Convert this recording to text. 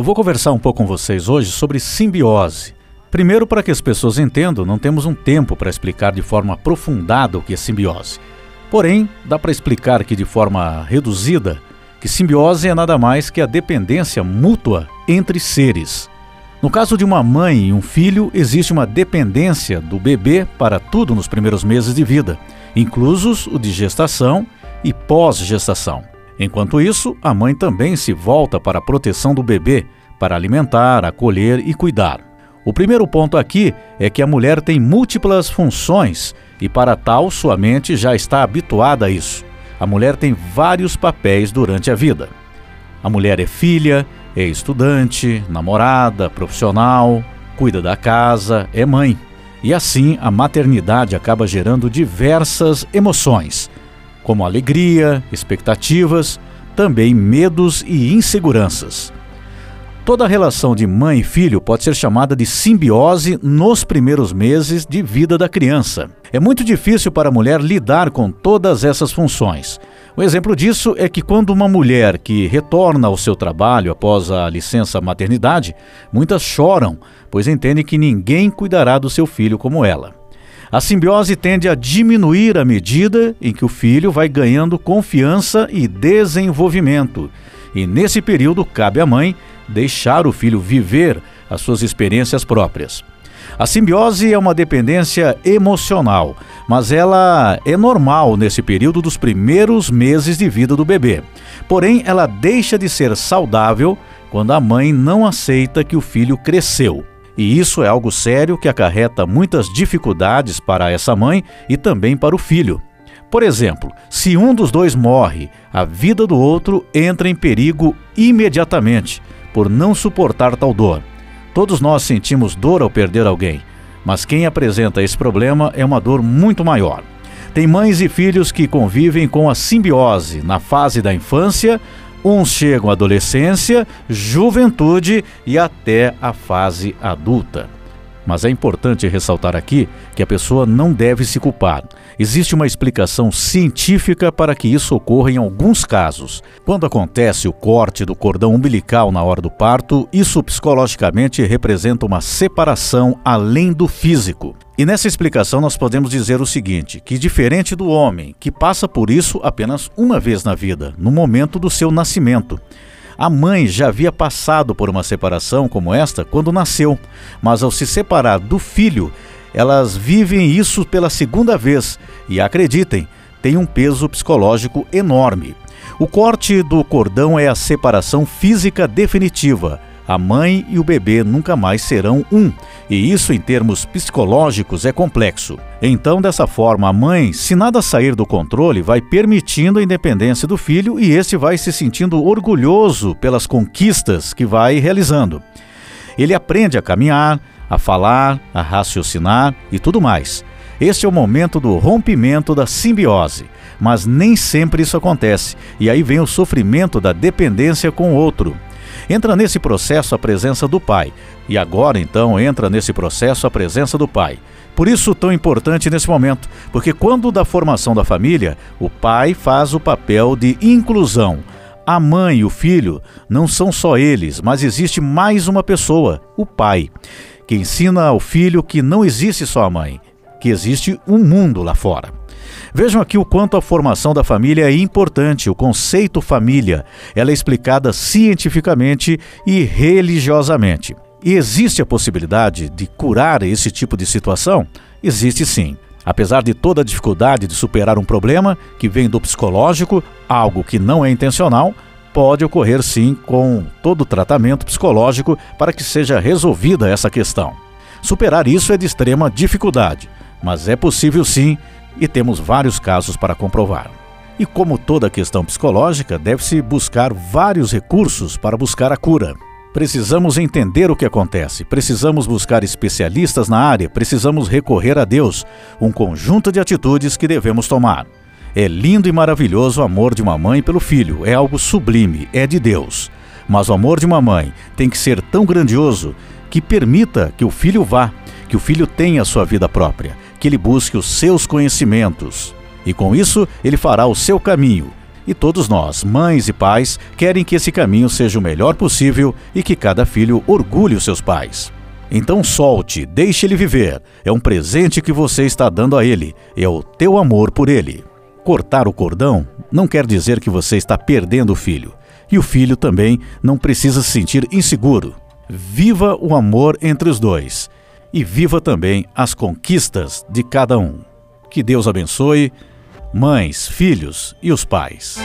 Eu vou conversar um pouco com vocês hoje sobre simbiose. Primeiro, para que as pessoas entendam, não temos um tempo para explicar de forma aprofundada o que é simbiose. Porém, dá para explicar que de forma reduzida que simbiose é nada mais que a dependência mútua entre seres. No caso de uma mãe e um filho, existe uma dependência do bebê para tudo nos primeiros meses de vida, inclusos o de gestação e pós-gestação. Enquanto isso, a mãe também se volta para a proteção do bebê, para alimentar, acolher e cuidar. O primeiro ponto aqui é que a mulher tem múltiplas funções e, para tal, sua mente já está habituada a isso. A mulher tem vários papéis durante a vida. A mulher é filha, é estudante, namorada, profissional, cuida da casa, é mãe. E assim a maternidade acaba gerando diversas emoções, como alegria, expectativas, também medos e inseguranças. Toda relação de mãe e filho pode ser chamada de simbiose nos primeiros meses de vida da criança. É muito difícil para a mulher lidar com todas essas funções. O exemplo disso é que quando uma mulher que retorna ao seu trabalho após a licença maternidade, muitas choram, pois entendem que ninguém cuidará do seu filho como ela. A simbiose tende a diminuir à medida em que o filho vai ganhando confiança e desenvolvimento. E nesse período cabe à mãe deixar o filho viver as suas experiências próprias. A simbiose é uma dependência emocional, mas ela é normal nesse período dos primeiros meses de vida do bebê. Porém, ela deixa de ser saudável quando a mãe não aceita que o filho cresceu. E isso é algo sério que acarreta muitas dificuldades para essa mãe e também para o filho. Por exemplo, se um dos dois morre, a vida do outro entra em perigo imediatamente, por não suportar tal dor. Todos nós sentimos dor ao perder alguém, mas quem apresenta esse problema é uma dor muito maior. Tem mães e filhos que convivem com a simbiose na fase da infância, Uns chegam à adolescência, juventude e até a fase adulta. Mas é importante ressaltar aqui que a pessoa não deve se culpar. Existe uma explicação científica para que isso ocorra em alguns casos. Quando acontece o corte do cordão umbilical na hora do parto, isso psicologicamente representa uma separação além do físico. E nessa explicação nós podemos dizer o seguinte: que diferente do homem, que passa por isso apenas uma vez na vida, no momento do seu nascimento. A mãe já havia passado por uma separação como esta quando nasceu, mas ao se separar do filho, elas vivem isso pela segunda vez e acreditem, tem um peso psicológico enorme. O corte do cordão é a separação física definitiva. A mãe e o bebê nunca mais serão um, e isso em termos psicológicos é complexo. Então, dessa forma, a mãe, se nada sair do controle, vai permitindo a independência do filho e este vai se sentindo orgulhoso pelas conquistas que vai realizando. Ele aprende a caminhar, a falar, a raciocinar e tudo mais. Este é o momento do rompimento da simbiose, mas nem sempre isso acontece, e aí vem o sofrimento da dependência com o outro. Entra nesse processo a presença do pai, e agora então entra nesse processo a presença do pai. Por isso tão importante nesse momento, porque quando da formação da família, o pai faz o papel de inclusão. A mãe e o filho não são só eles, mas existe mais uma pessoa, o pai, que ensina ao filho que não existe só a mãe, que existe um mundo lá fora. Vejam aqui o quanto a formação da família é importante. O conceito família, ela é explicada cientificamente e religiosamente. E existe a possibilidade de curar esse tipo de situação? Existe sim. Apesar de toda a dificuldade de superar um problema que vem do psicológico, algo que não é intencional, pode ocorrer sim com todo o tratamento psicológico para que seja resolvida essa questão. Superar isso é de extrema dificuldade, mas é possível sim e temos vários casos para comprovar. E como toda questão psicológica, deve-se buscar vários recursos para buscar a cura. Precisamos entender o que acontece, precisamos buscar especialistas na área, precisamos recorrer a Deus, um conjunto de atitudes que devemos tomar. É lindo e maravilhoso o amor de uma mãe pelo filho, é algo sublime, é de Deus. Mas o amor de uma mãe tem que ser tão grandioso que permita que o filho vá, que o filho tenha sua vida própria, que ele busque os seus conhecimentos. E com isso, ele fará o seu caminho. E todos nós, mães e pais, querem que esse caminho seja o melhor possível e que cada filho orgulhe os seus pais. Então solte, deixe ele viver. É um presente que você está dando a ele. É o teu amor por ele. Cortar o cordão não quer dizer que você está perdendo o filho. E o filho também não precisa se sentir inseguro. Viva o amor entre os dois. E viva também as conquistas de cada um. Que Deus abençoe, mães, filhos e os pais.